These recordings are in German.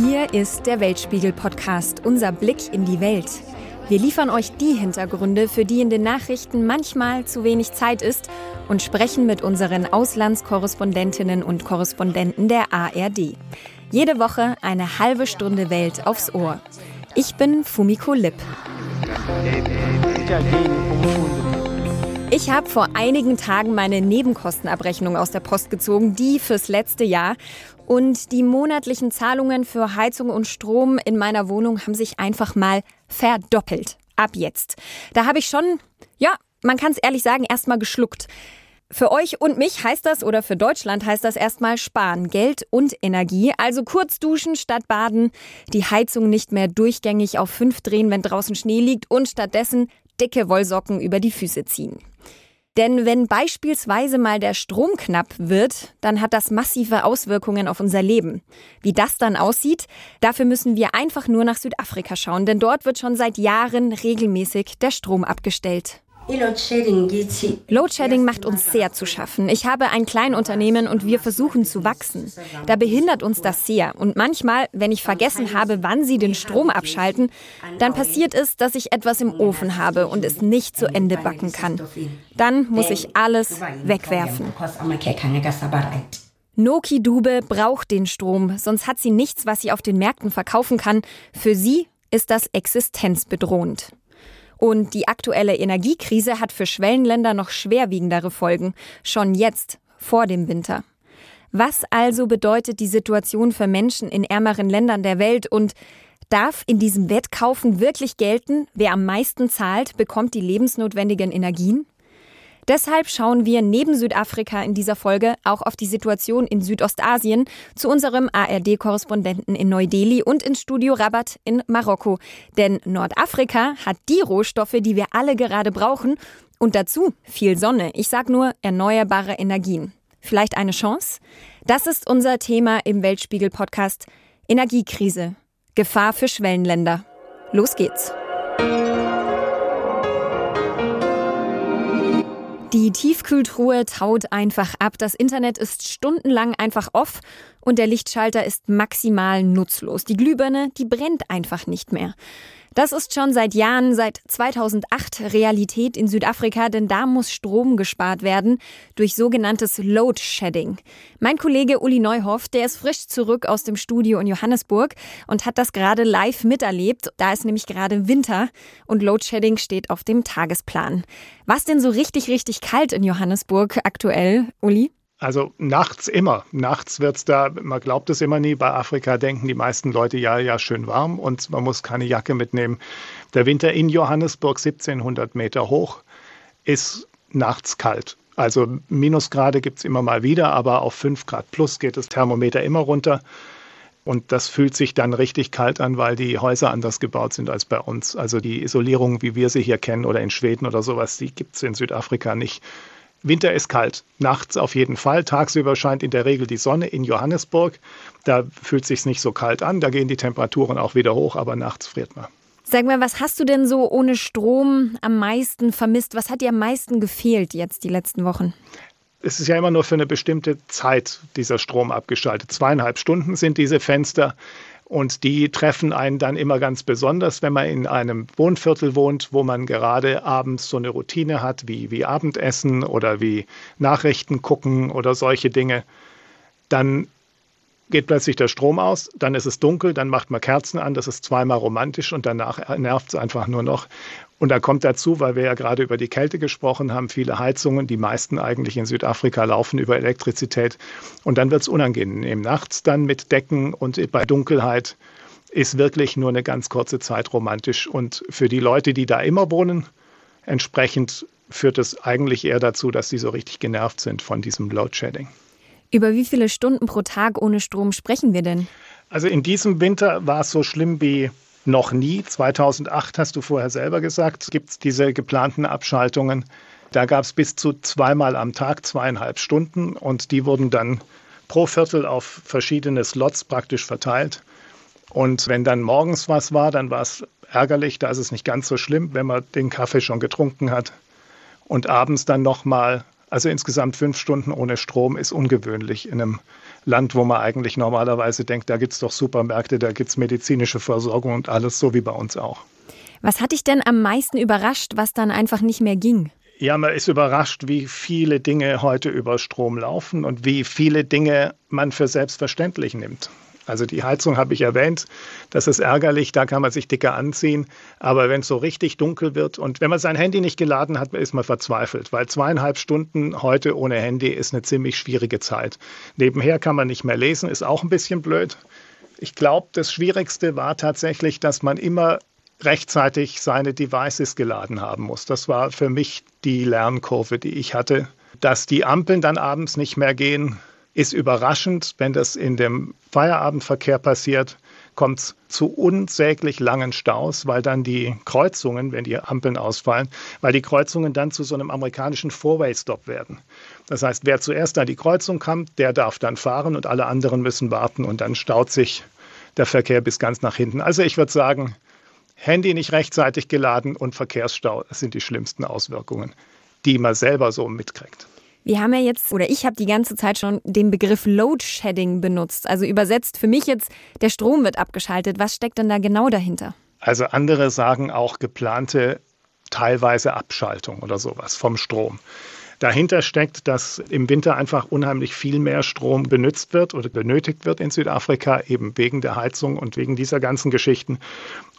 Hier ist der Weltspiegel-Podcast, unser Blick in die Welt. Wir liefern euch die Hintergründe, für die in den Nachrichten manchmal zu wenig Zeit ist und sprechen mit unseren Auslandskorrespondentinnen und Korrespondenten der ARD. Jede Woche eine halbe Stunde Welt aufs Ohr. Ich bin Fumiko Lipp. Ich habe vor einigen Tagen meine Nebenkostenabrechnung aus der Post gezogen, die fürs letzte Jahr. Und die monatlichen Zahlungen für Heizung und Strom in meiner Wohnung haben sich einfach mal verdoppelt. Ab jetzt. Da habe ich schon, ja, man kann es ehrlich sagen, erstmal geschluckt. Für euch und mich heißt das oder für Deutschland heißt das erstmal sparen, Geld und Energie. Also kurz duschen statt baden, die Heizung nicht mehr durchgängig auf fünf drehen, wenn draußen Schnee liegt und stattdessen dicke Wollsocken über die Füße ziehen. Denn wenn beispielsweise mal der Strom knapp wird, dann hat das massive Auswirkungen auf unser Leben. Wie das dann aussieht, dafür müssen wir einfach nur nach Südafrika schauen, denn dort wird schon seit Jahren regelmäßig der Strom abgestellt. Loadshedding macht uns sehr zu schaffen. Ich habe ein Kleinunternehmen und wir versuchen zu wachsen. Da behindert uns das sehr. Und manchmal, wenn ich vergessen habe, wann sie den Strom abschalten, dann passiert es, dass ich etwas im Ofen habe und es nicht zu Ende backen kann. Dann muss ich alles wegwerfen. Noki Dube braucht den Strom, sonst hat sie nichts, was sie auf den Märkten verkaufen kann. Für sie ist das existenzbedrohend. Und die aktuelle Energiekrise hat für Schwellenländer noch schwerwiegendere Folgen, schon jetzt, vor dem Winter. Was also bedeutet die Situation für Menschen in ärmeren Ländern der Welt und darf in diesem Wettkaufen wirklich gelten, wer am meisten zahlt, bekommt die lebensnotwendigen Energien? Deshalb schauen wir neben Südafrika in dieser Folge auch auf die Situation in Südostasien zu unserem ARD-Korrespondenten in Neu-Delhi und ins Studio Rabat in Marokko. Denn Nordafrika hat die Rohstoffe, die wir alle gerade brauchen und dazu viel Sonne. Ich sag nur erneuerbare Energien. Vielleicht eine Chance? Das ist unser Thema im Weltspiegel-Podcast Energiekrise. Gefahr für Schwellenländer. Los geht's. Die Tiefkühltruhe taut einfach ab. Das Internet ist stundenlang einfach off und der Lichtschalter ist maximal nutzlos. Die Glühbirne, die brennt einfach nicht mehr. Das ist schon seit Jahren, seit 2008 Realität in Südafrika, denn da muss Strom gespart werden durch sogenanntes Load Shedding. Mein Kollege Uli Neuhoff, der ist frisch zurück aus dem Studio in Johannesburg und hat das gerade live miterlebt. Da ist nämlich gerade Winter und Load Shedding steht auf dem Tagesplan. Was denn so richtig, richtig kalt in Johannesburg aktuell, Uli? Also nachts immer. Nachts wird's da, man glaubt es immer nie, bei Afrika denken die meisten Leute, ja, ja, schön warm und man muss keine Jacke mitnehmen. Der Winter in Johannesburg, 1700 Meter hoch, ist nachts kalt. Also Minusgrade gibt's immer mal wieder, aber auf 5 Grad plus geht das Thermometer immer runter. Und das fühlt sich dann richtig kalt an, weil die Häuser anders gebaut sind als bei uns. Also die Isolierung, wie wir sie hier kennen oder in Schweden oder sowas, die gibt's in Südafrika nicht. Winter ist kalt, nachts auf jeden Fall. Tagsüber scheint in der Regel die Sonne in Johannesburg. Da fühlt es sich nicht so kalt an, da gehen die Temperaturen auch wieder hoch, aber nachts friert man. Sag mal, was hast du denn so ohne Strom am meisten vermisst? Was hat dir am meisten gefehlt jetzt die letzten Wochen? Es ist ja immer nur für eine bestimmte Zeit dieser Strom abgeschaltet. Zweieinhalb Stunden sind diese Fenster. Und die treffen einen dann immer ganz besonders, wenn man in einem Wohnviertel wohnt, wo man gerade abends so eine Routine hat, wie, wie Abendessen oder wie Nachrichten gucken oder solche Dinge. Dann geht plötzlich der Strom aus, dann ist es dunkel, dann macht man Kerzen an, das ist zweimal romantisch und danach nervt es einfach nur noch. Und da kommt dazu, weil wir ja gerade über die Kälte gesprochen haben, viele Heizungen, die meisten eigentlich in Südafrika laufen über Elektrizität. Und dann wird es unangenehm. Nachts dann mit Decken und bei Dunkelheit ist wirklich nur eine ganz kurze Zeit romantisch. Und für die Leute, die da immer wohnen, entsprechend führt es eigentlich eher dazu, dass sie so richtig genervt sind von diesem Load Shedding. Über wie viele Stunden pro Tag ohne Strom sprechen wir denn? Also in diesem Winter war es so schlimm wie noch nie. 2008 hast du vorher selber gesagt, gibt es diese geplanten Abschaltungen. Da gab es bis zu zweimal am Tag zweieinhalb Stunden und die wurden dann pro Viertel auf verschiedene Slots praktisch verteilt. Und wenn dann morgens was war, dann war es ärgerlich, da ist es nicht ganz so schlimm, wenn man den Kaffee schon getrunken hat. Und abends dann nochmal Also insgesamt fünf Stunden ohne Strom ist ungewöhnlich in einem Land, wo man eigentlich normalerweise denkt, da gibt es doch Supermärkte, da gibt es medizinische Versorgung und alles so wie bei uns auch. Was hat dich denn am meisten überrascht, was dann einfach nicht mehr ging? Ja, man ist überrascht, wie viele Dinge heute über Strom laufen und wie viele Dinge man für selbstverständlich nimmt. Also die Heizung habe ich erwähnt, das ist ärgerlich, da kann man sich dicker anziehen. Aber wenn es so richtig dunkel wird und wenn man sein Handy nicht geladen hat, ist man verzweifelt, weil zweieinhalb Stunden heute ohne Handy ist eine ziemlich schwierige Zeit. Nebenher kann man nicht mehr lesen, ist auch ein bisschen blöd. Ich glaube, das Schwierigste war tatsächlich, dass man immer rechtzeitig seine Devices geladen haben muss. Das war für mich die Lernkurve, die ich hatte. Dass die Ampeln dann abends nicht mehr gehen, ist überraschend. Wenn das in dem Feierabendverkehr passiert, kommt es zu unsäglich langen Staus, weil dann die Kreuzungen, wenn die Ampeln ausfallen, weil die Kreuzungen dann zu so einem amerikanischen Four-Way-Stop werden. Das heißt, wer zuerst an die Kreuzung kommt, der darf dann fahren und alle anderen müssen warten und dann staut sich der Verkehr bis ganz nach hinten. Also ich würde sagen, Handy nicht rechtzeitig geladen und Verkehrsstau, sind die schlimmsten Auswirkungen, die man selber so mitkriegt. Wir haben ja jetzt, oder ich habe die ganze Zeit schon den Begriff Load Shedding benutzt. Also übersetzt für mich jetzt, der Strom wird abgeschaltet. Was steckt denn da genau dahinter? Also andere sagen auch geplante teilweise Abschaltung oder sowas vom Strom. Dahinter steckt, dass im Winter einfach unheimlich viel mehr Strom benutzt wird oder benötigt wird in Südafrika, eben wegen der Heizung und wegen dieser ganzen Geschichten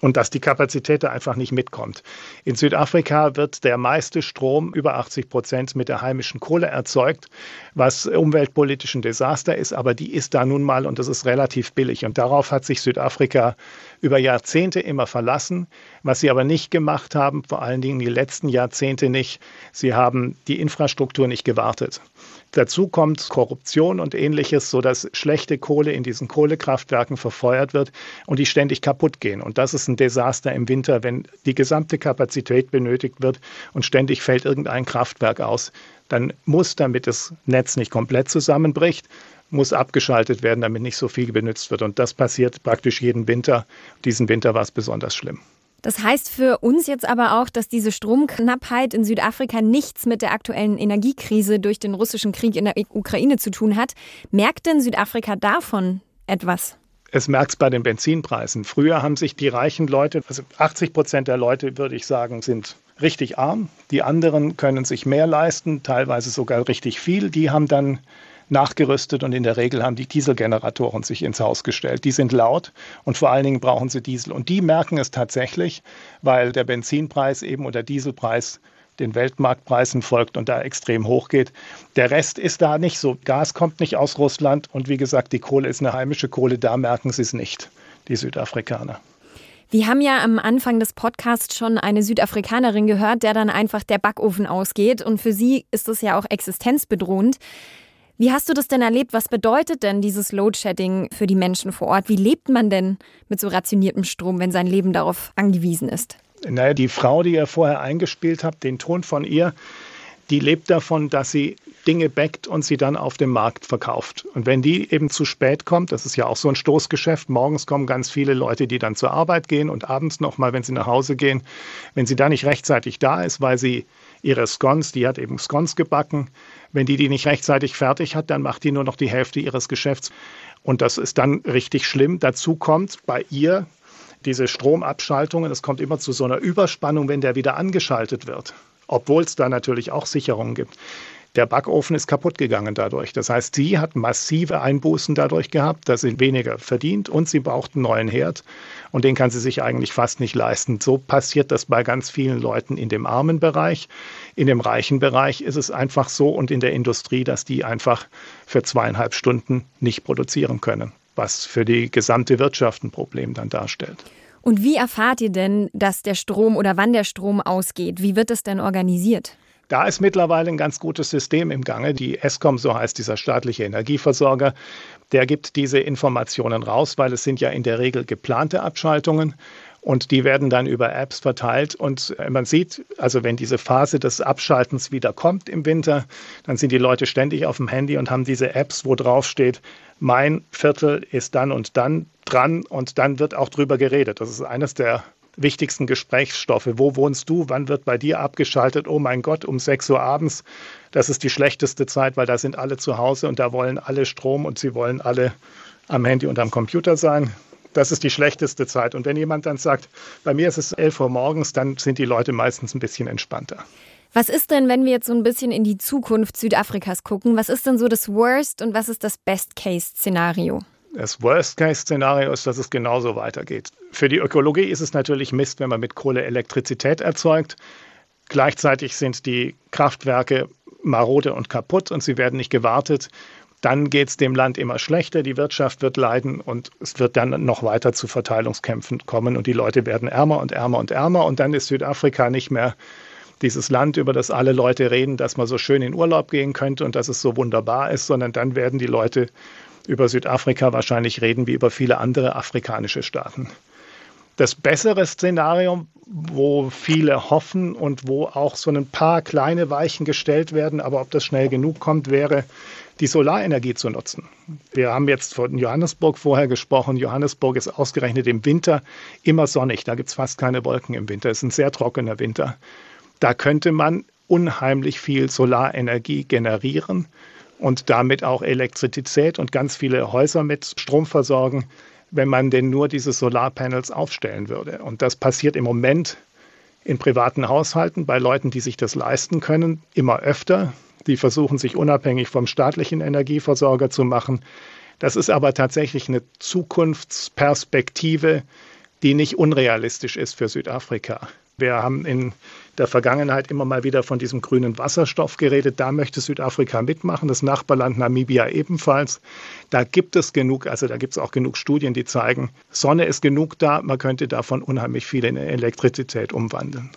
und dass die Kapazität da einfach nicht mitkommt. In Südafrika wird der meiste Strom, über 80 Prozent, mit der heimischen Kohle erzeugt, was umweltpolitisch ein Desaster ist, aber die ist da nun mal und das ist relativ billig. Und darauf hat sich Südafrika über Jahrzehnte immer verlassen. Was sie aber nicht gemacht haben, vor allen Dingen die letzten Jahrzehnte nicht, sie haben die Infrastruktur nicht gewartet. Dazu kommt Korruption und ähnliches, sodass schlechte Kohle in diesen Kohlekraftwerken verfeuert wird und die ständig kaputt gehen. Und das ist ein Desaster im Winter, wenn die gesamte Kapazität benötigt wird und ständig fällt irgendein Kraftwerk aus. Dann muss, damit das Netz nicht komplett zusammenbricht, muss abgeschaltet werden, damit nicht so viel benutzt wird. Und das passiert praktisch jeden Winter. Diesen Winter war es besonders schlimm. Das heißt für uns jetzt aber auch, dass diese Stromknappheit in Südafrika nichts mit der aktuellen Energiekrise durch den russischen Krieg in der Ukraine zu tun hat. Merkt denn Südafrika davon etwas? Es merkt es bei den Benzinpreisen. Früher haben sich die reichen Leute, also 80 Prozent der Leute, würde ich sagen, sind richtig arm. Die anderen können sich mehr leisten, teilweise sogar richtig viel. Die haben dann nachgerüstet und in der Regel haben die Dieselgeneratoren sich ins Haus gestellt. Die sind laut und vor allen Dingen brauchen sie Diesel. Und die merken es tatsächlich, weil der Benzinpreis eben oder Dieselpreis den Weltmarktpreisen folgt und da extrem hoch geht. Der Rest ist da nicht so. Gas kommt nicht aus Russland und wie gesagt, die Kohle ist eine heimische Kohle, da merken sie es nicht, die Südafrikaner. Wir haben ja am Anfang des Podcasts schon eine Südafrikanerin gehört, der dann einfach der Backofen ausgeht. Und für sie ist es ja auch existenzbedrohend. Wie hast du das denn erlebt? Was bedeutet denn dieses Load-Shedding für die Menschen vor Ort? Wie lebt man denn mit so rationiertem Strom, wenn sein Leben darauf angewiesen ist? Naja, die Frau, die ihr vorher eingespielt habt, den Ton von ihr, die lebt davon, dass sie Dinge backt und sie dann auf dem Markt verkauft. Und wenn die eben zu spät kommt, das ist ja auch so ein Stoßgeschäft, morgens kommen ganz viele Leute, die dann zur Arbeit gehen und abends nochmal, wenn sie nach Hause gehen, wenn sie da nicht rechtzeitig da ist, weil sie ihre Scones, die hat eben Scones gebacken, wenn die die nicht rechtzeitig fertig hat, dann macht die nur noch die Hälfte ihres Geschäfts. Und das ist dann richtig schlimm. Dazu kommt bei ihr diese Stromabschaltungen. Es kommt immer zu so einer Überspannung, wenn der wieder angeschaltet wird. Obwohl es da natürlich auch Sicherungen gibt. Der Backofen ist kaputt gegangen dadurch. Das heißt, sie hat massive Einbußen dadurch gehabt, dass sie weniger verdient und sie braucht einen neuen Herd und den kann sie sich eigentlich fast nicht leisten. So passiert das bei ganz vielen Leuten in dem armen Bereich. In dem reichen Bereich ist es einfach so und in der Industrie, dass die einfach für zweieinhalb Stunden nicht produzieren können, was für die gesamte Wirtschaft ein Problem dann darstellt. Und wie erfahrt ihr denn, dass der Strom oder wann der Strom ausgeht? Wie wird es denn organisiert? Da ist mittlerweile ein ganz gutes System im Gange. Die ESCOM, so heißt dieser staatliche Energieversorger, der gibt diese Informationen raus, weil es sind ja in der Regel geplante Abschaltungen. Und die werden dann über Apps verteilt. Und man sieht, also wenn diese Phase des Abschaltens wieder kommt im Winter, dann sind die Leute ständig auf dem Handy und haben diese Apps, wo drauf steht, mein Viertel ist dann und dann dran und dann wird auch drüber geredet. Das ist eines der wichtigsten Gesprächsstoffe. Wo wohnst du? Wann wird bei dir abgeschaltet? Oh mein Gott, um 6 Uhr abends. Das ist die schlechteste Zeit, weil da sind alle zu Hause und da wollen alle Strom und sie wollen alle am Handy und am Computer sein. Das ist die schlechteste Zeit. Und wenn jemand dann sagt, bei mir ist es 11 Uhr morgens, dann sind die Leute meistens ein bisschen entspannter. Was ist denn, wenn wir jetzt so ein bisschen in die Zukunft Südafrikas gucken? Was ist denn so das Worst und was ist das Best-Case-Szenario? Das Worst-Case-Szenario ist, dass es genauso weitergeht. Für die Ökologie ist es natürlich Mist, wenn man mit Kohle Elektrizität erzeugt. Gleichzeitig sind die Kraftwerke marode und kaputt und sie werden nicht gewartet. Dann geht es dem Land immer schlechter, die Wirtschaft wird leiden und es wird dann noch weiter zu Verteilungskämpfen kommen und die Leute werden ärmer und ärmer und ärmer und dann ist Südafrika nicht mehr dieses Land, über das alle Leute reden, dass man so schön in Urlaub gehen könnte und dass es so wunderbar ist, sondern dann werden die Leute über Südafrika wahrscheinlich reden wie über viele andere afrikanische Staaten. Das bessere Szenario, wo viele hoffen und wo auch so ein paar kleine Weichen gestellt werden, aber ob das schnell genug kommt, wäre, die Solarenergie zu nutzen. Wir haben jetzt von Johannesburg vorher gesprochen. Johannesburg ist ausgerechnet im Winter immer sonnig. Da gibt es fast keine Wolken im Winter. Es ist ein sehr trockener Winter. Da könnte man unheimlich viel Solarenergie generieren und damit auch Elektrizität und ganz viele Häuser mit Strom versorgen, wenn man denn nur diese Solarpanels aufstellen würde. Und das passiert im Moment in privaten Haushalten bei Leuten, die sich das leisten können, immer öfter. Die versuchen sich unabhängig vom staatlichen Energieversorger zu machen. Das ist aber tatsächlich eine Zukunftsperspektive, die nicht unrealistisch ist für Südafrika. Wir haben in der Vergangenheit immer mal wieder von diesem grünen Wasserstoff geredet. Da möchte Südafrika mitmachen, das Nachbarland Namibia ebenfalls. Da gibt es genug, also da gibt es auch genug Studien, die zeigen, Sonne ist genug da, man könnte davon unheimlich viel in Elektrizität umwandeln.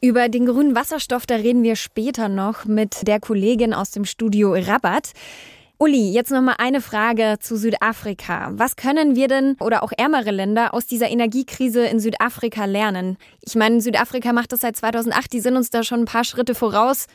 Über den grünen Wasserstoff, da reden wir später noch mit der Kollegin aus dem Studio Rabat. Uli, jetzt noch mal eine Frage zu Südafrika. Was können wir denn oder auch ärmere Länder aus dieser Energiekrise in Südafrika lernen? Ich meine, Südafrika macht das seit 2008, die sind uns da schon ein paar Schritte voraus.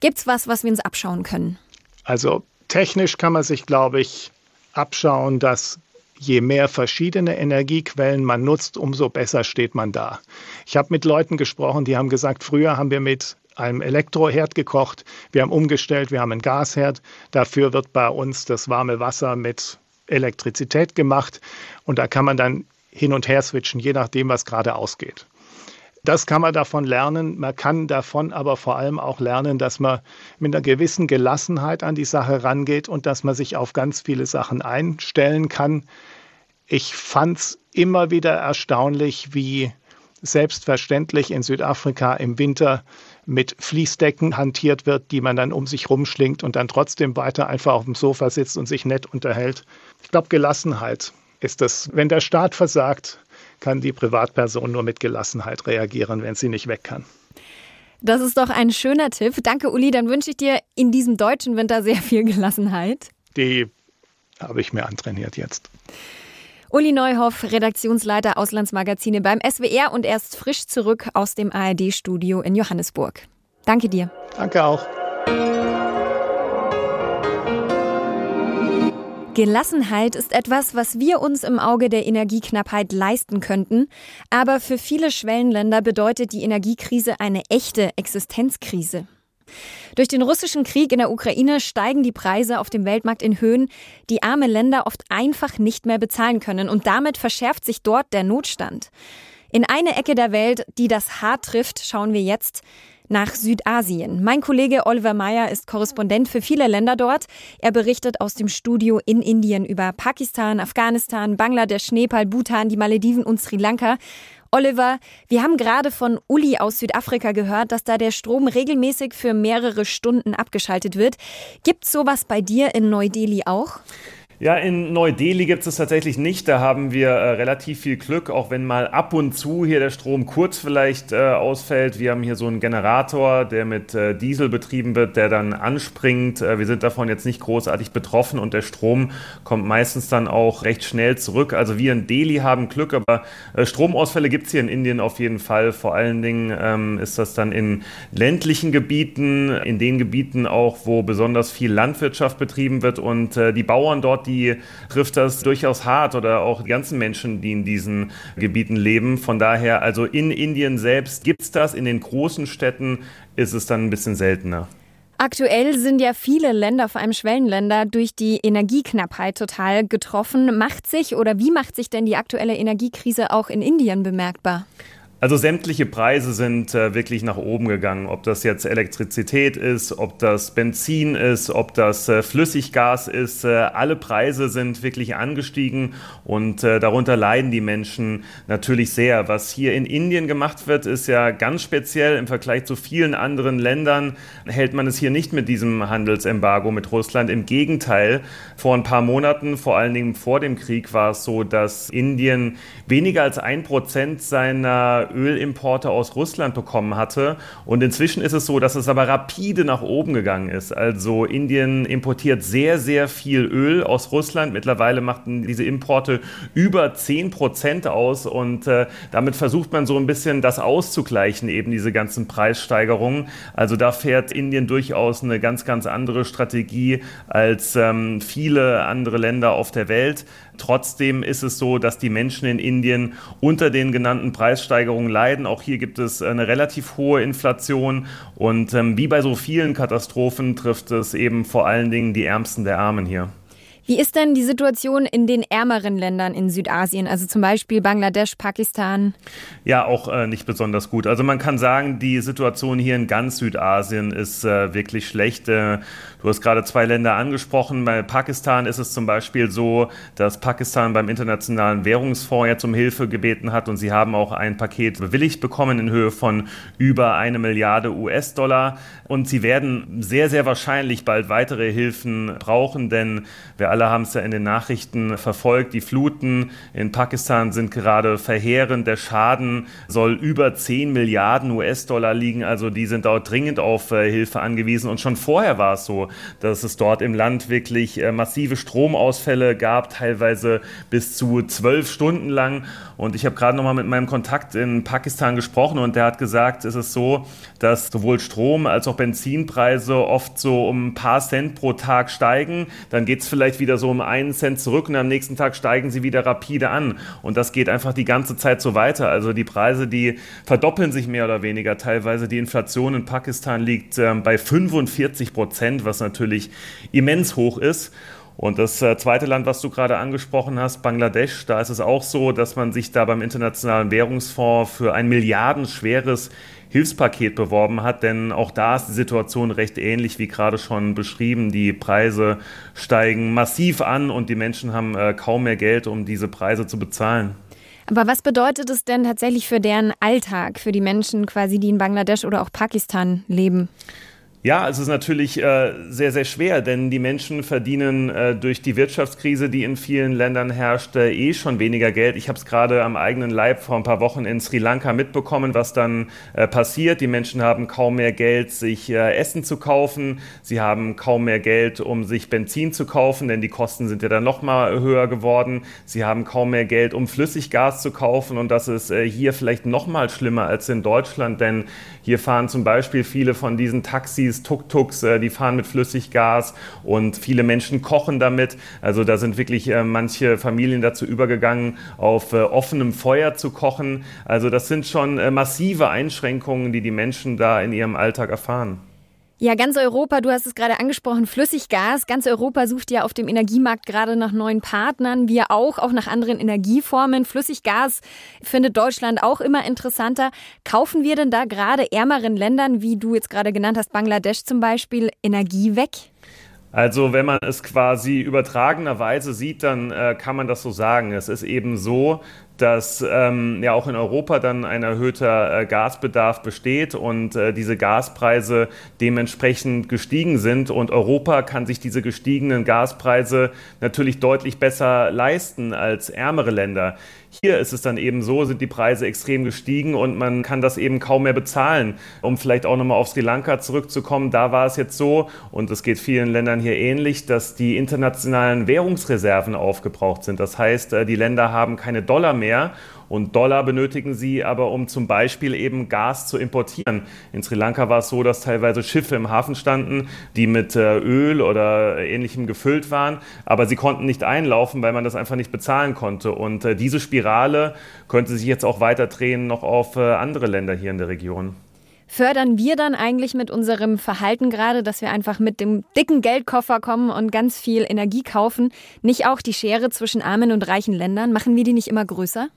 Gibt's was, was wir uns abschauen können? Also technisch kann man sich, glaube ich, abschauen, dass je mehr verschiedene Energiequellen man nutzt, umso besser steht man da. Ich habe mit Leuten gesprochen, die haben gesagt, früher haben wir mit einem Elektroherd gekocht. Wir haben umgestellt, wir haben einen Gasherd. Dafür wird bei uns das warme Wasser mit Elektrizität gemacht und da kann man dann hin und her switchen, je nachdem, was gerade ausgeht. Das kann man davon lernen. Man kann davon aber vor allem auch lernen, dass man mit einer gewissen Gelassenheit an die Sache rangeht und dass man sich auf ganz viele Sachen einstellen kann. Ich fand es immer wieder erstaunlich, wie selbstverständlich in Südafrika im Winter mit Fließdecken hantiert wird, die man dann um sich rumschlingt und dann trotzdem weiter einfach auf dem Sofa sitzt und sich nett unterhält. Ich glaube, Gelassenheit ist das. Wenn der Staat versagt, kann die Privatperson nur mit Gelassenheit reagieren, wenn sie nicht weg kann. Das ist doch ein schöner Tipp. Danke, Uli. Dann wünsche ich dir in diesem deutschen Winter sehr viel Gelassenheit. Die habe ich mir antrainiert jetzt. Uli Neuhoff, Redaktionsleiter Auslandsmagazine beim SWR und erst frisch zurück aus dem ARD-Studio in Johannesburg. Danke dir. Danke auch. Gelassenheit ist etwas, was wir uns im Auge der Energieknappheit leisten könnten. Aber für viele Schwellenländer bedeutet die Energiekrise eine echte Existenzkrise. Durch den russischen Krieg in der Ukraine steigen die Preise auf dem Weltmarkt in Höhen, die arme Länder oft einfach nicht mehr bezahlen können und damit verschärft sich dort der Notstand. In eine Ecke der Welt, die das hart trifft, schauen wir jetzt nach Südasien. Mein Kollege Oliver Meyer ist Korrespondent für viele Länder dort. Er berichtet aus dem Studio in Indien über Pakistan, Afghanistan, Bangladesch, Nepal, Bhutan, die Malediven und Sri Lanka. Oliver, wir haben gerade von Uli aus Südafrika gehört, dass da der Strom regelmäßig für mehrere Stunden abgeschaltet wird. Gibt es sowas bei dir in Neu-Delhi auch? Ja, in Neu-Delhi gibt es tatsächlich nicht. Da haben wir äh, relativ viel Glück, auch wenn mal ab und zu hier der Strom kurz vielleicht äh, ausfällt. Wir haben hier so einen Generator, der mit äh, Diesel betrieben wird, der dann anspringt. Äh, wir sind davon jetzt nicht großartig betroffen und der Strom kommt meistens dann auch recht schnell zurück. Also wir in Delhi haben Glück, aber äh, Stromausfälle gibt es hier in Indien auf jeden Fall. Vor allen Dingen ähm, ist das dann in ländlichen Gebieten, in den Gebieten auch, wo besonders viel Landwirtschaft betrieben wird und äh, die Bauern dort, die trifft das durchaus hart oder auch die ganzen Menschen, die in diesen Gebieten leben. Von daher, also in Indien selbst gibt es das, in den großen Städten ist es dann ein bisschen seltener. Aktuell sind ja viele Länder, vor allem Schwellenländer, durch die Energieknappheit total getroffen. Macht sich oder wie macht sich denn die aktuelle Energiekrise auch in Indien bemerkbar? Also sämtliche Preise sind äh, wirklich nach oben gegangen. Ob das jetzt Elektrizität ist, ob das Benzin ist, ob das äh, Flüssiggas ist. Äh, alle Preise sind wirklich angestiegen und äh, darunter leiden die Menschen natürlich sehr. Was hier in Indien gemacht wird, ist ja ganz speziell im Vergleich zu vielen anderen Ländern. Hält man es hier nicht mit diesem Handelsembargo mit Russland. Im Gegenteil, vor ein paar Monaten, vor allen Dingen vor dem Krieg, war es so, dass Indien weniger als ein Prozent seiner Ölimporte aus Russland bekommen hatte. Und inzwischen ist es so, dass es aber rapide nach oben gegangen ist. Also Indien importiert sehr, sehr viel Öl aus Russland. Mittlerweile machten diese Importe über 10 Prozent aus. Und äh, damit versucht man so ein bisschen das auszugleichen, eben diese ganzen Preissteigerungen. Also da fährt Indien durchaus eine ganz, ganz andere Strategie als ähm, viele andere Länder auf der Welt. Trotzdem ist es so, dass die Menschen in Indien unter den genannten Preissteigerungen leiden. Auch hier gibt es eine relativ hohe Inflation und ähm, wie bei so vielen Katastrophen trifft es eben vor allen Dingen die Ärmsten der Armen hier. Wie ist denn die Situation in den ärmeren Ländern in Südasien, also zum Beispiel Bangladesch, Pakistan? Ja, auch äh, nicht besonders gut. Also man kann sagen, die Situation hier in ganz Südasien ist äh, wirklich schlecht. Äh, du hast gerade zwei Länder angesprochen. Bei Pakistan ist es zum Beispiel so, dass Pakistan beim Internationalen Währungsfonds jetzt um Hilfe gebeten hat und sie haben auch ein Paket bewilligt bekommen in Höhe von über eine Milliarde US-Dollar. Und sie werden sehr, sehr wahrscheinlich bald weitere Hilfen brauchen, denn wir alle alle haben es ja in den Nachrichten verfolgt. Die Fluten in Pakistan sind gerade verheerend. Der Schaden soll über 10 Milliarden US-Dollar liegen. Also die sind dort dringend auf äh, Hilfe angewiesen. Und schon vorher war es so, dass es dort im Land wirklich äh, massive Stromausfälle gab, teilweise bis zu zwölf Stunden lang. Und ich habe gerade noch mal mit meinem Kontakt in Pakistan gesprochen und der hat gesagt, es ist so, dass sowohl Strom als auch Benzinpreise oft so um ein paar Cent pro Tag steigen. Dann geht es vielleicht wieder so um einen Cent zurück und am nächsten Tag steigen sie wieder rapide an. Und das geht einfach die ganze Zeit so weiter. Also die Preise, die verdoppeln sich mehr oder weniger teilweise. Die Inflation in Pakistan liegt äh, bei 45 Prozent, was natürlich immens hoch ist. Und das äh, zweite Land, was du gerade angesprochen hast, Bangladesch, da ist es auch so, dass man sich da beim Internationalen Währungsfonds für ein milliardenschweres Hilfspaket beworben hat, denn auch da ist die Situation recht ähnlich wie gerade schon beschrieben. Die Preise steigen massiv an und die Menschen haben äh, kaum mehr Geld, um diese Preise zu bezahlen. Aber was bedeutet es denn tatsächlich für deren Alltag, für die Menschen quasi, die in Bangladesch oder auch Pakistan leben? Ja, es ist natürlich äh, sehr, sehr schwer, denn die Menschen verdienen äh, durch die Wirtschaftskrise, die in vielen Ländern herrscht, äh, eh schon weniger Geld. Ich habe es gerade am eigenen Leib vor ein paar Wochen in Sri Lanka mitbekommen, was dann äh, passiert. Die Menschen haben kaum mehr Geld, sich äh, Essen zu kaufen. Sie haben kaum mehr Geld, um sich Benzin zu kaufen, denn die Kosten sind ja dann noch mal höher geworden. Sie haben kaum mehr Geld, um Flüssiggas zu kaufen und das ist äh, hier vielleicht noch mal schlimmer als in Deutschland, denn hier fahren zum Beispiel viele von diesen Taxis Tuk-Tuks, äh, die fahren mit Flüssiggas und viele Menschen kochen damit. Also da sind wirklich äh, manche Familien dazu übergegangen, auf äh, offenem Feuer zu kochen. Also das sind schon massive Einschränkungen, die die Menschen da in ihrem Alltag erfahren. Ja, ganz Europa, du hast es gerade angesprochen, Flüssiggas. Ganz Europa sucht ja auf dem Energiemarkt gerade nach neuen Partnern. Wir auch, auch nach anderen Energieformen. Flüssiggas findet Deutschland auch immer interessanter. Kaufen wir denn da gerade ärmeren Ländern, wie du jetzt gerade genannt hast, Bangladesch zum Beispiel, Energie weg? Also wenn man es quasi übertragenerweise sieht, dann äh, kann man das so sagen. Es ist eben so, dass ähm, ja auch in Europa dann ein erhöhter äh, Gasbedarf besteht und äh, diese Gaspreise dementsprechend gestiegen sind. Und Europa kann sich diese gestiegenen Gaspreise natürlich deutlich besser leisten als ärmere Länder. Hier ist es dann eben so, sind die Preise extrem gestiegen und man kann das eben kaum mehr bezahlen. Um vielleicht auch nochmal auf Sri Lanka zurückzukommen, da war es jetzt so, und es geht vielen Ländern hier ähnlich, dass die internationalen Währungsreserven aufgebraucht sind. Das heißt, äh, die Länder haben keine Dollar mehr mehr. Und Dollar benötigen sie aber, um zum Beispiel eben Gas zu importieren. In Sri Lanka war es so, dass teilweise Schiffe im Hafen standen, die mit äh, Öl oder ähnlichem gefüllt waren, aber sie konnten nicht einlaufen, weil man das einfach nicht bezahlen konnte. Und äh, diese Spirale könnte sich jetzt auch weiter drehen noch auf äh, andere Länder hier in der Region. Fördern wir dann eigentlich mit unserem Verhalten gerade, dass wir einfach mit dem dicken Geldkoffer kommen und ganz viel Energie kaufen, nicht auch die Schere zwischen armen und reichen Ländern? Machen wir die nicht immer größer?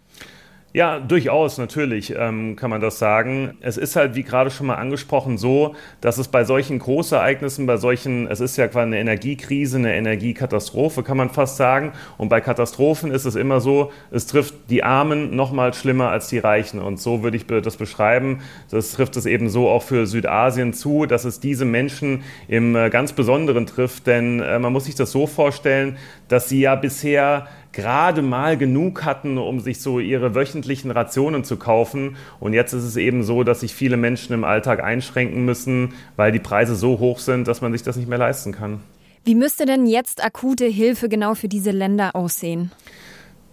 Ja, durchaus, natürlich ähm, kann man das sagen. Es ist halt, wie gerade schon mal angesprochen, so, dass es bei solchen Großereignissen, bei solchen, es ist ja quasi eine Energiekrise, eine Energiekatastrophe, kann man fast sagen. Und bei Katastrophen ist es immer so, es trifft die Armen noch mal schlimmer als die Reichen. Und so würde ich das beschreiben. Das trifft es eben so auch für Südasien zu, dass es diese Menschen im äh, ganz Besonderen trifft. Denn äh, man muss sich das so vorstellen, dass sie ja bisher gerade mal genug hatten, um sich so ihre wöchentlichen Rationen zu kaufen. Und jetzt ist es eben so, dass sich viele Menschen im Alltag einschränken müssen, weil die Preise so hoch sind, dass man sich das nicht mehr leisten kann. Wie müsste denn jetzt akute Hilfe genau für diese Länder aussehen?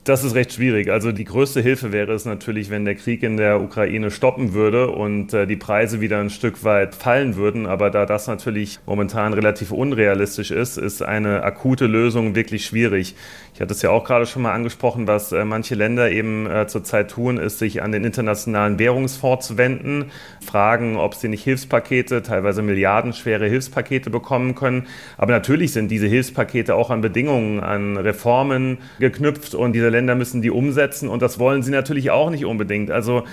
Das ist recht schwierig. Also die größte Hilfe wäre es natürlich, wenn der Krieg in der Ukraine stoppen würde und äh, die Preise wieder ein Stück weit fallen würden. Aber da das natürlich momentan relativ unrealistisch ist, ist eine akute Lösung wirklich schwierig. Ich hatte es ja auch gerade schon mal angesprochen, was äh, manche Länder eben äh, zurzeit tun, ist, sich an den Internationalen Währungsfonds zu wenden, fragen, ob sie nicht Hilfspakete, teilweise milliardenschwere Hilfspakete bekommen können. Aber natürlich sind diese Hilfspakete auch an Bedingungen, an Reformen geknüpft und diese Länder müssen die umsetzen und das wollen sie natürlich auch nicht unbedingt. Also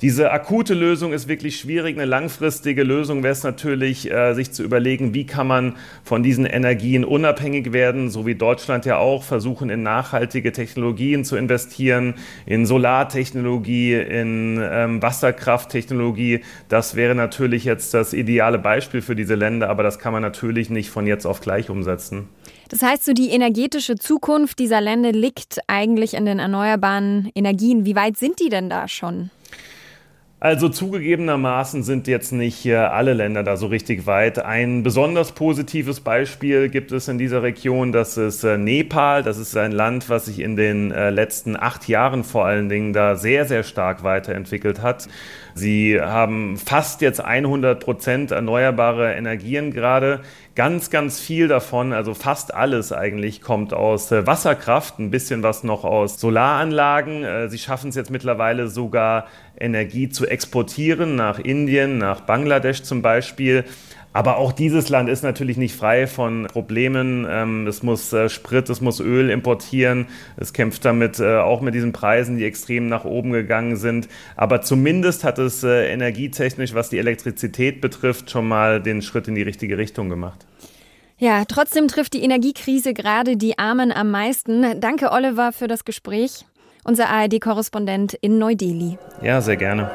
diese akute Lösung ist wirklich schwierig. Eine langfristige Lösung wäre es natürlich, äh, sich zu überlegen, wie kann man von diesen Energien unabhängig werden, so wie Deutschland ja auch, versuchen in nachhaltige Technologien zu investieren, in Solartechnologie, in ähm, Wasserkrafttechnologie. Das wäre natürlich jetzt das ideale Beispiel für diese Länder, aber das kann man natürlich nicht von jetzt auf gleich umsetzen. Das heißt, so die energetische Zukunft dieser Länder liegt eigentlich in den erneuerbaren Energien. Wie weit sind die denn da schon? Also zugegebenermaßen sind jetzt nicht alle Länder da so richtig weit. Ein besonders positives Beispiel gibt es in dieser Region, das ist äh, Nepal. Das ist ein Land, was sich in den äh, letzten acht Jahren vor allen Dingen da sehr, sehr stark weiterentwickelt hat. Sie haben fast jetzt 100 Prozent erneuerbare Energien gerade. Ganz, ganz viel davon, also fast alles eigentlich, kommt aus äh, Wasserkraft, ein bisschen was noch aus Solaranlagen. Sie schaffen es jetzt mittlerweile sogar, Energie zu exportieren nach Indien, nach Bangladesch zum Beispiel. Aber auch dieses Land ist natürlich nicht frei von Problemen. Ähm, es muss äh, Sprit, es muss Öl importieren. Es kämpft damit äh, auch mit diesen Preisen, die extrem nach oben gegangen sind. Aber zumindest hat es äh, energietechnisch, was die Elektrizität betrifft, schon mal den Schritt in die richtige Richtung gemacht. Ja, trotzdem trifft die Energiekrise gerade die Armen am meisten. Danke, Oliver, für das Gespräch. Unser ARD-Korrespondent in Neu-Delhi. Ja, sehr gerne.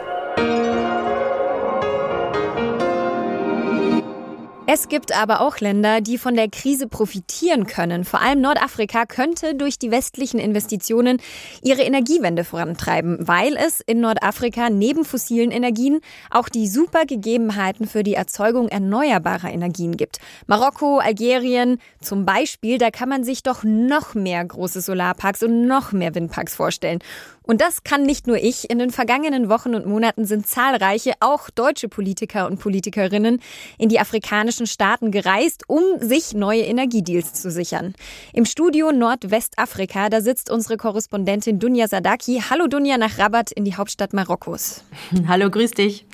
Es gibt aber auch Länder, die von der Krise profitieren können. Vor allem Nordafrika könnte durch die westlichen Investitionen ihre Energiewende vorantreiben, weil es in Nordafrika neben fossilen Energien auch die super Gegebenheiten für die Erzeugung erneuerbarer Energien gibt. Marokko, Algerien zum Beispiel, da kann man sich doch noch mehr große Solarparks und noch mehr Windparks vorstellen. Und das kann nicht nur ich. In den vergangenen Wochen und Monaten sind zahlreiche, auch deutsche Politiker und Politikerinnen in die afrikanischen Staaten gereist, um sich neue Energiedeals zu sichern. Im Studio Nordwestafrika, da sitzt unsere Korrespondentin Dunja Sadaki. Hallo Dunja nach Rabat in die Hauptstadt Marokkos. Hallo, grüß dich.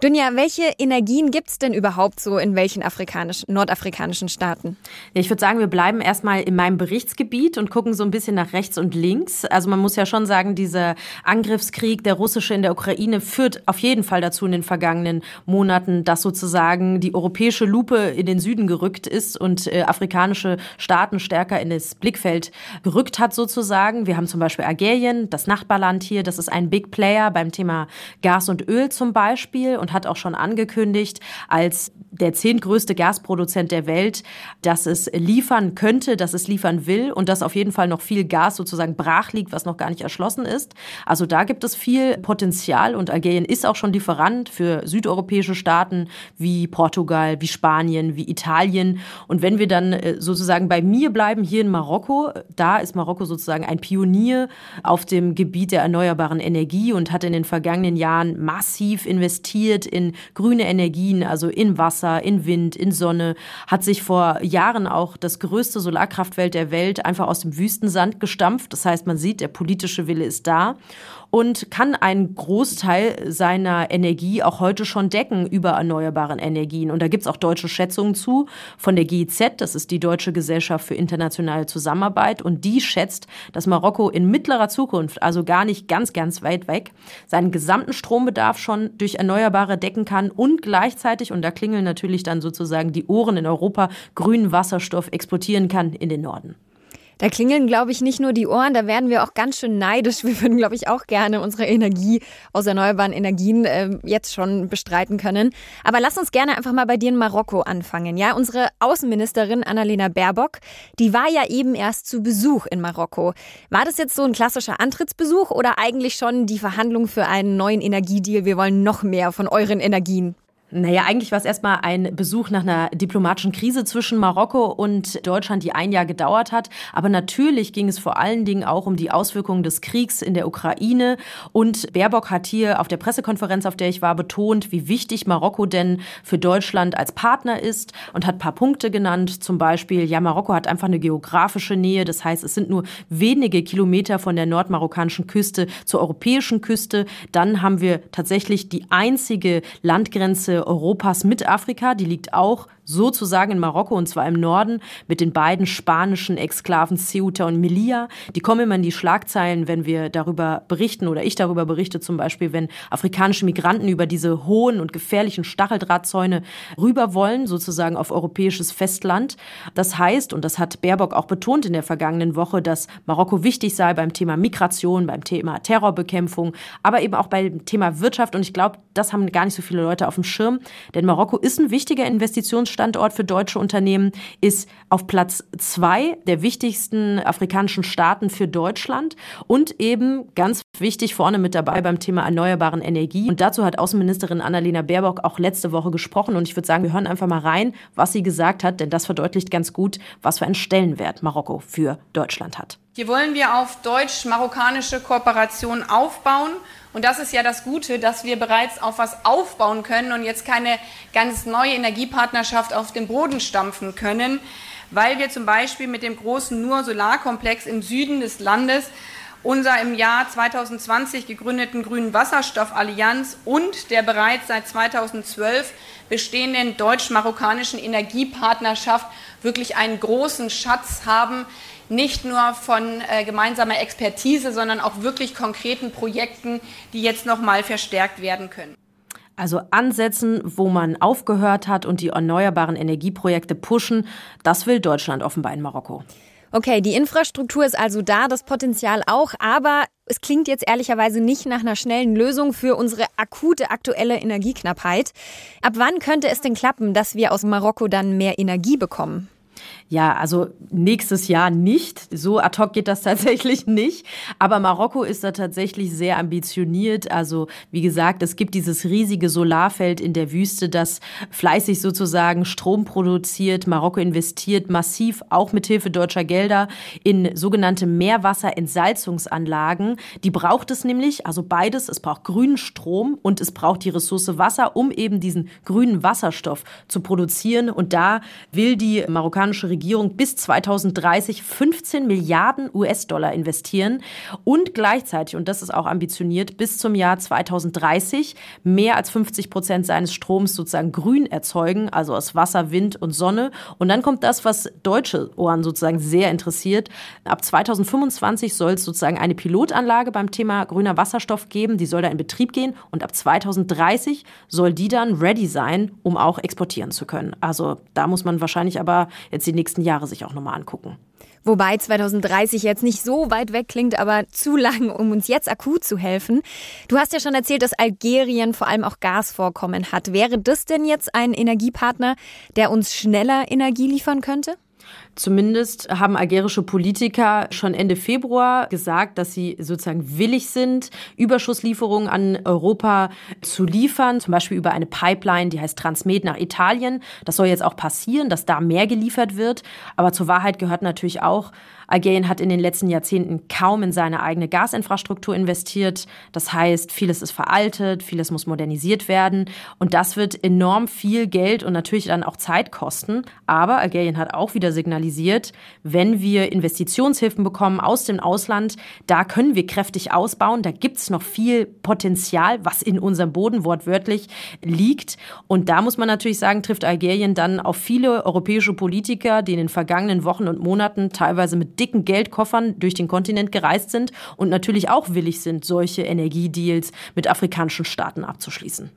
Dunja, welche Energien gibt es denn überhaupt so in welchen afrikanischen, nordafrikanischen Staaten? Ich würde sagen, wir bleiben erstmal in meinem Berichtsgebiet und gucken so ein bisschen nach rechts und links. Also man muss ja schon sagen, diese dieser Angriffskrieg, der russische in der Ukraine, führt auf jeden Fall dazu in den vergangenen Monaten, dass sozusagen die europäische Lupe in den Süden gerückt ist und äh, afrikanische Staaten stärker in das Blickfeld gerückt hat sozusagen. Wir haben zum Beispiel Algerien, das Nachbarland hier, das ist ein Big Player beim Thema Gas und Öl zum Beispiel und hat auch schon angekündigt, als der zehntgrößte Gasproduzent der Welt, dass es liefern könnte, dass es liefern will und dass auf jeden Fall noch viel Gas sozusagen brach liegt, was noch gar nicht erschlossen ist. Also da gibt es viel Potenzial und Algerien ist auch schon Lieferant für südeuropäische Staaten wie Portugal, wie Spanien wie Italien. Und wenn wir dann äh, sozusagen bei mir bleiben, hier in Marokko, da ist Marokko sozusagen ein Pionier auf dem Gebiet der erneuerbaren Energie und hat in den vergangenen Jahren massiv investiert in grüne Energien, also in Wasser, in Wind, in Sonne, hat sich vor Jahren auch das größte Solarkraftfeld der Welt einfach aus dem Wüstensand gestampft. Das heißt, man sieht, der politische Wille ist da und kann einen Großteil seiner Energie auch heute schon decken über erneuerbaren Energien. Und da gibt es auch deutsche Schätzungen zu von der GIZ, das ist die Deutsche Gesellschaft für internationale Zusammenarbeit. Und die schätzt, dass Marokko in mittlerer Zukunft, also gar nicht ganz, ganz weit weg, seinen gesamten Strombedarf schon durch Erneuerbare decken kann und gleichzeitig, und da klingeln natürlich dann sozusagen die Ohren in Europa, grünen Wasserstoff exportieren kann in den Norden. Da klingeln, glaube ich, nicht nur die Ohren, da werden wir auch ganz schön neidisch. Wir würden, glaube ich, auch gerne unsere Energie aus erneuerbaren Energien äh, jetzt schon bestreiten können. Aber lass uns gerne einfach mal bei dir in Marokko anfangen. Ja, unsere Außenministerin Annalena Baerbock, die war ja eben erst zu Besuch in Marokko. War das jetzt so ein klassischer Antrittsbesuch oder eigentlich schon die Verhandlung für einen neuen Energiedeal? Wir wollen noch mehr von euren Energien. Naja, eigentlich war es erstmal ein Besuch nach einer diplomatischen Krise zwischen Marokko und Deutschland, die ein Jahr gedauert hat. Aber natürlich ging es vor allen Dingen auch um die Auswirkungen des Kriegs in der Ukraine. Und Baerbock hat hier auf der Pressekonferenz, auf der ich war, betont, wie wichtig Marokko denn für Deutschland als Partner ist und hat ein paar Punkte genannt. Zum Beispiel, ja, Marokko hat einfach eine geografische Nähe. Das heißt, es sind nur wenige Kilometer von der nordmarokkanischen Küste zur europäischen Küste. Dann haben wir tatsächlich die einzige Landgrenze Europas mit Afrika. Die liegt auch sozusagen in Marokko und zwar im Norden mit den beiden spanischen Exklaven Ceuta und Melilla. Die kommen immer in die Schlagzeilen, wenn wir darüber berichten oder ich darüber berichte zum Beispiel, wenn afrikanische Migranten über diese hohen und gefährlichen Stacheldrahtzäune rüber wollen, sozusagen auf europäisches Festland. Das heißt, und das hat Baerbock auch betont in der vergangenen Woche, dass Marokko wichtig sei beim Thema Migration, beim Thema Terrorbekämpfung, aber eben auch beim Thema Wirtschaft. Und ich glaube, das haben gar nicht so viele Leute auf dem Schirm, denn Marokko ist ein wichtiger Investitions Standort für deutsche Unternehmen, ist auf Platz zwei der wichtigsten afrikanischen Staaten für Deutschland und eben ganz wichtig vorne mit dabei beim Thema erneuerbaren Energie. Und dazu hat Außenministerin Annalena Baerbock auch letzte Woche gesprochen. Und ich würde sagen, wir hören einfach mal rein, was sie gesagt hat, denn das verdeutlicht ganz gut, was für einen Stellenwert Marokko für Deutschland hat. Hier wollen wir auf deutsch-marokkanische Kooperation aufbauen. Und das ist ja das Gute, dass wir bereits auf was aufbauen können und jetzt keine ganz neue Energiepartnerschaft auf den Boden stampfen können, weil wir zum Beispiel mit dem großen Nur-Solarkomplex im Süden des Landes unser im Jahr 2020 gegründeten Grünen Wasserstoffallianz und der bereits seit 2012 bestehenden deutsch-marokkanischen Energiepartnerschaft wirklich einen großen Schatz haben, nicht nur von äh, gemeinsamer Expertise, sondern auch wirklich konkreten Projekten, die jetzt noch mal verstärkt werden können. Also ansetzen, wo man aufgehört hat und die erneuerbaren Energieprojekte pushen, das will Deutschland offenbar in Marokko. Okay, die Infrastruktur ist also da, das Potenzial auch, aber es klingt jetzt ehrlicherweise nicht nach einer schnellen Lösung für unsere akute aktuelle Energieknappheit. Ab wann könnte es denn klappen, dass wir aus Marokko dann mehr Energie bekommen? Ja, also nächstes Jahr nicht. So ad hoc geht das tatsächlich nicht. Aber Marokko ist da tatsächlich sehr ambitioniert. Also wie gesagt, es gibt dieses riesige Solarfeld in der Wüste, das fleißig sozusagen Strom produziert. Marokko investiert massiv, auch mit Hilfe deutscher Gelder, in sogenannte Meerwasserentsalzungsanlagen. Die braucht es nämlich, also beides. Es braucht grünen Strom und es braucht die Ressource Wasser, um eben diesen grünen Wasserstoff zu produzieren. Und da will die marokkanische Regierung bis 2030 15 Milliarden US-Dollar investieren und gleichzeitig, und das ist auch ambitioniert, bis zum Jahr 2030 mehr als 50 Prozent seines Stroms sozusagen grün erzeugen, also aus Wasser, Wind und Sonne. Und dann kommt das, was deutsche Ohren sozusagen sehr interessiert. Ab 2025 soll es sozusagen eine Pilotanlage beim Thema grüner Wasserstoff geben, die soll da in Betrieb gehen und ab 2030 soll die dann ready sein, um auch exportieren zu können. Also da muss man wahrscheinlich aber jetzt die nächsten Jahre sich auch nochmal angucken. Wobei 2030 jetzt nicht so weit weg klingt, aber zu lang, um uns jetzt akut zu helfen. Du hast ja schon erzählt, dass Algerien vor allem auch Gasvorkommen hat. Wäre das denn jetzt ein Energiepartner, der uns schneller Energie liefern könnte? Zumindest haben algerische Politiker schon Ende Februar gesagt, dass sie sozusagen willig sind, Überschusslieferungen an Europa zu liefern, zum Beispiel über eine Pipeline, die heißt Transmed nach Italien. Das soll jetzt auch passieren, dass da mehr geliefert wird. Aber zur Wahrheit gehört natürlich auch, Algerien hat in den letzten Jahrzehnten kaum in seine eigene Gasinfrastruktur investiert. Das heißt, vieles ist veraltet, vieles muss modernisiert werden. Und das wird enorm viel Geld und natürlich dann auch Zeit kosten. Aber Algerien hat auch wieder signalisiert, wenn wir Investitionshilfen bekommen aus dem Ausland, da können wir kräftig ausbauen. Da gibt es noch viel Potenzial, was in unserem Boden wortwörtlich liegt. Und da muss man natürlich sagen, trifft Algerien dann auf viele europäische Politiker, die in den vergangenen Wochen und Monaten teilweise mit dicken Geldkoffern durch den Kontinent gereist sind und natürlich auch willig sind, solche Energiedeals mit afrikanischen Staaten abzuschließen.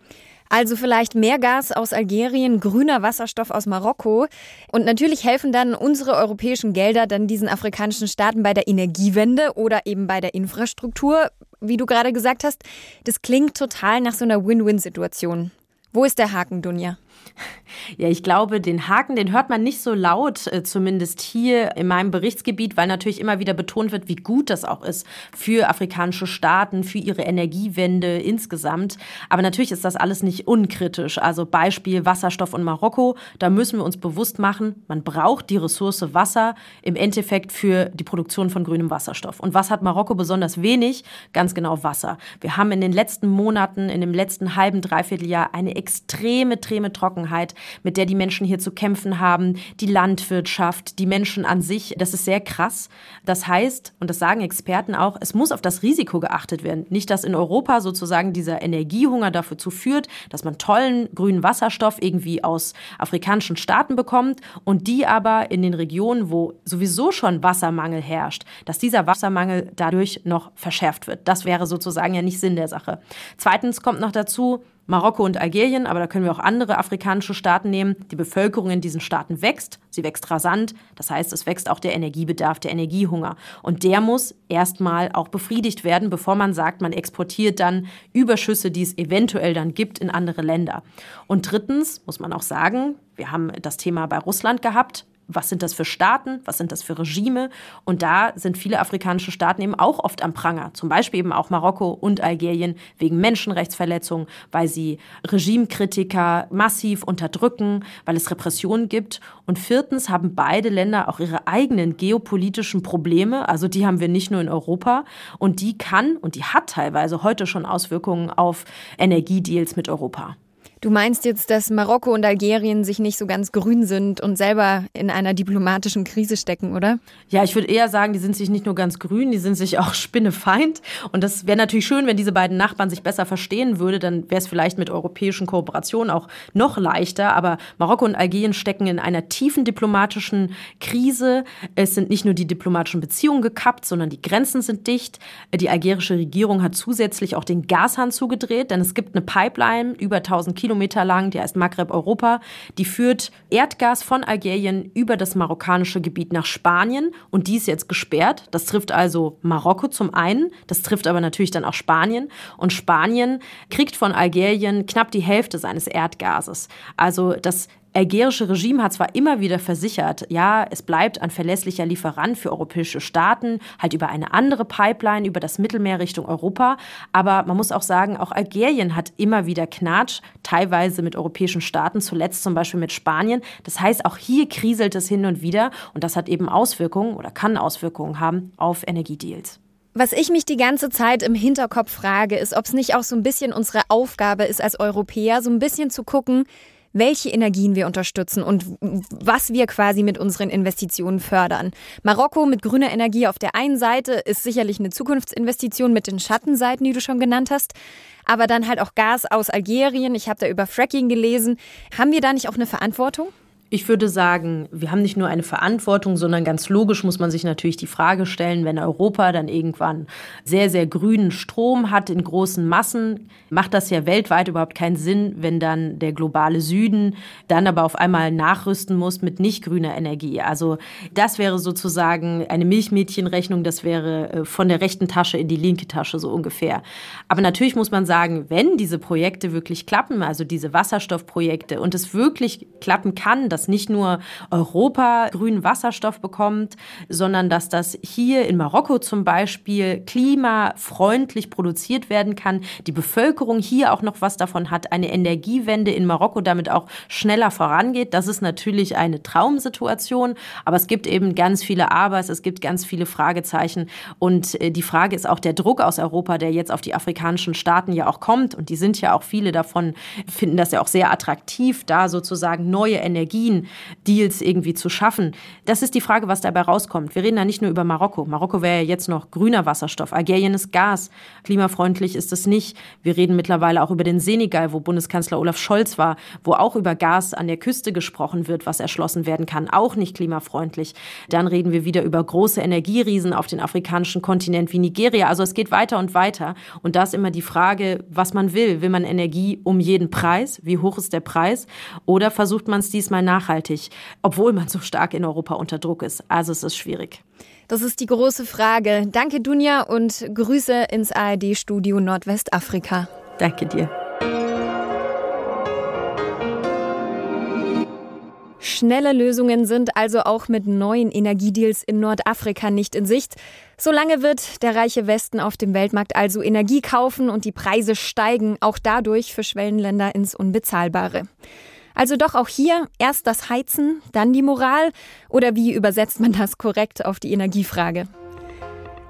Also vielleicht mehr Gas aus Algerien, grüner Wasserstoff aus Marokko. Und natürlich helfen dann unsere europäischen Gelder dann diesen afrikanischen Staaten bei der Energiewende oder eben bei der Infrastruktur. Wie du gerade gesagt hast, das klingt total nach so einer Win-Win-Situation. Wo ist der Haken, Dunja? Ja, ich glaube, den Haken, den hört man nicht so laut, äh, zumindest hier in meinem Berichtsgebiet, weil natürlich immer wieder betont wird, wie gut das auch ist für afrikanische Staaten, für ihre Energiewende insgesamt. Aber natürlich ist das alles nicht unkritisch. Also Beispiel Wasserstoff und Marokko, da müssen wir uns bewusst machen, man braucht die Ressource Wasser im Endeffekt für die Produktion von grünem Wasserstoff. Und was hat Marokko besonders wenig? Ganz genau Wasser. Wir haben in den letzten Monaten, in dem letzten halben, dreiviertel Jahr eine extreme, extreme Trockenheit Trockenheit, mit der die Menschen hier zu kämpfen haben, die Landwirtschaft, die Menschen an sich. Das ist sehr krass. Das heißt, und das sagen Experten auch, es muss auf das Risiko geachtet werden. Nicht, dass in Europa sozusagen dieser Energiehunger dafür führt, dass man tollen grünen Wasserstoff irgendwie aus afrikanischen Staaten bekommt und die aber in den Regionen, wo sowieso schon Wassermangel herrscht, dass dieser Wassermangel dadurch noch verschärft wird. Das wäre sozusagen ja nicht Sinn der Sache. Zweitens kommt noch dazu, Marokko und Algerien, aber da können wir auch andere afrikanische Staaten nehmen. Die Bevölkerung in diesen Staaten wächst, sie wächst rasant. Das heißt, es wächst auch der Energiebedarf, der Energiehunger. Und der muss erstmal auch befriedigt werden, bevor man sagt, man exportiert dann Überschüsse, die es eventuell dann gibt, in andere Länder. Und drittens muss man auch sagen, wir haben das Thema bei Russland gehabt was sind das für Staaten, was sind das für Regime. Und da sind viele afrikanische Staaten eben auch oft am Pranger, zum Beispiel eben auch Marokko und Algerien wegen Menschenrechtsverletzungen, weil sie Regimekritiker massiv unterdrücken, weil es Repressionen gibt. Und viertens haben beide Länder auch ihre eigenen geopolitischen Probleme, also die haben wir nicht nur in Europa. Und die kann und die hat teilweise heute schon Auswirkungen auf Energiedeals mit Europa. Du meinst jetzt, dass Marokko und Algerien sich nicht so ganz grün sind und selber in einer diplomatischen Krise stecken, oder? Ja, ich würde eher sagen, die sind sich nicht nur ganz grün, die sind sich auch spinnefeind. Und das wäre natürlich schön, wenn diese beiden Nachbarn sich besser verstehen würde. Dann wäre es vielleicht mit europäischen Kooperationen auch noch leichter. Aber Marokko und Algerien stecken in einer tiefen diplomatischen Krise. Es sind nicht nur die diplomatischen Beziehungen gekappt, sondern die Grenzen sind dicht. Die algerische Regierung hat zusätzlich auch den Gashahn zugedreht, denn es gibt eine Pipeline über 1000 Kilometer Kilometer lang, die heißt Maghreb Europa. Die führt Erdgas von Algerien über das marokkanische Gebiet nach Spanien und die ist jetzt gesperrt. Das trifft also Marokko zum einen, das trifft aber natürlich dann auch Spanien und Spanien kriegt von Algerien knapp die Hälfte seines Erdgases. Also das algerische Regime hat zwar immer wieder versichert, ja, es bleibt ein verlässlicher Lieferant für europäische Staaten, halt über eine andere Pipeline, über das Mittelmeer Richtung Europa, aber man muss auch sagen, auch Algerien hat immer wieder Knatsch, teilweise mit europäischen Staaten, zuletzt zum Beispiel mit Spanien. Das heißt, auch hier kriselt es hin und wieder und das hat eben Auswirkungen oder kann Auswirkungen haben auf Energiedeals. Was ich mich die ganze Zeit im Hinterkopf frage, ist, ob es nicht auch so ein bisschen unsere Aufgabe ist als Europäer, so ein bisschen zu gucken, welche Energien wir unterstützen und was wir quasi mit unseren Investitionen fördern. Marokko mit grüner Energie auf der einen Seite ist sicherlich eine Zukunftsinvestition mit den Schattenseiten, die du schon genannt hast. Aber dann halt auch Gas aus Algerien. Ich habe da über Fracking gelesen. Haben wir da nicht auch eine Verantwortung? Ich würde sagen, wir haben nicht nur eine Verantwortung, sondern ganz logisch muss man sich natürlich die Frage stellen, wenn Europa dann irgendwann sehr, sehr grünen Strom hat in großen Massen, macht das ja weltweit überhaupt keinen Sinn, wenn dann der globale Süden dann aber auf einmal nachrüsten muss mit nicht grüner Energie. Also das wäre sozusagen eine Milchmädchenrechnung, das wäre äh, von der rechten Tasche in die linke Tasche so ungefähr. Aber natürlich muss man sagen, wenn diese Projekte wirklich klappen, also diese Wasserstoffprojekte und es wirklich klappen kann, dass nicht nur Europa grünen Wasserstoff bekommt, sondern dass das hier in Marokko zum Beispiel klimafreundlich produziert werden kann, die Bevölkerung hier auch noch was davon hat, eine Energiewende in Marokko damit auch schneller vorangeht. Das ist natürlich eine Traumsituation, aber es gibt eben ganz viele Abers, es gibt ganz viele Fragezeichen. Und äh, die Frage ist auch der Druck aus Europa, der jetzt auf die afrikanischen Staaten ja auch kommt. Und die sind ja auch viele davon, finden das ja auch sehr attraktiv, da sozusagen neue Energien, Deals irgendwie zu schaffen. Das ist die Frage, was dabei rauskommt. Wir reden da nicht nur über Marokko. Marokko wäre ja jetzt noch grüner Wasserstoff. Algerien ist Gas. Klimafreundlich ist es nicht. Wir reden mittlerweile auch über den Senegal, wo Bundeskanzler Olaf Scholz war, wo auch über Gas an der Küste gesprochen wird, was erschlossen werden kann. Auch nicht klimafreundlich. Dann reden wir wieder über große Energieriesen auf den afrikanischen Kontinent wie Nigeria. Also es geht weiter und weiter. Und da ist immer die Frage, was man will. Will man Energie um jeden Preis? Wie hoch ist der Preis? Oder versucht man es diesmal nachhaltig, obwohl man so stark in Europa unter Druck ist? Also es ist schwierig. Das ist die große Frage. Danke, Dunja, und Grüße ins ARD-Studio Nordwestafrika. Danke dir. Schnelle Lösungen sind also auch mit neuen Energiedeals in Nordafrika nicht in Sicht. Solange wird der reiche Westen auf dem Weltmarkt also Energie kaufen und die Preise steigen auch dadurch für Schwellenländer ins Unbezahlbare. Also doch auch hier erst das Heizen, dann die Moral oder wie übersetzt man das korrekt auf die Energiefrage?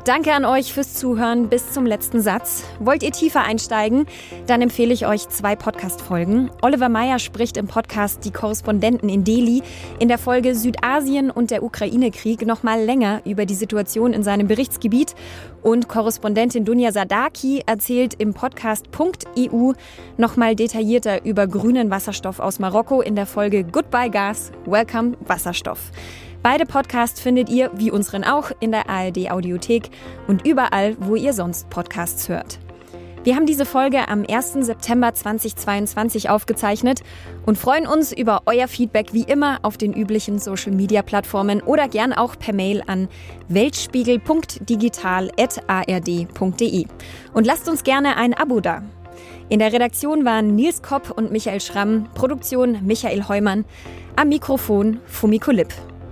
Danke an euch fürs Zuhören bis zum letzten Satz. Wollt ihr tiefer einsteigen? Dann empfehle ich euch zwei Podcast-Folgen. Oliver Meyer spricht im Podcast Die Korrespondenten in Delhi in der Folge Südasien und der Ukraine-Krieg nochmal länger über die Situation in seinem Berichtsgebiet. Und Korrespondentin Dunja Sadaki erzählt im Podcast .eu nochmal detaillierter über grünen Wasserstoff aus Marokko in der Folge Goodbye Gas, Welcome Wasserstoff. Beide Podcasts findet ihr, wie unseren auch, in der ARD Audiothek und überall, wo ihr sonst Podcasts hört. Wir haben diese Folge am 1. September 2022 aufgezeichnet und freuen uns über euer Feedback wie immer auf den üblichen Social-Media-Plattformen oder gern auch per Mail an weltspiegel.digital.ard.de. Und lasst uns gerne ein Abo da. In der Redaktion waren Nils Kopp und Michael Schramm, Produktion Michael Heumann, am Mikrofon Fumiko Lipp.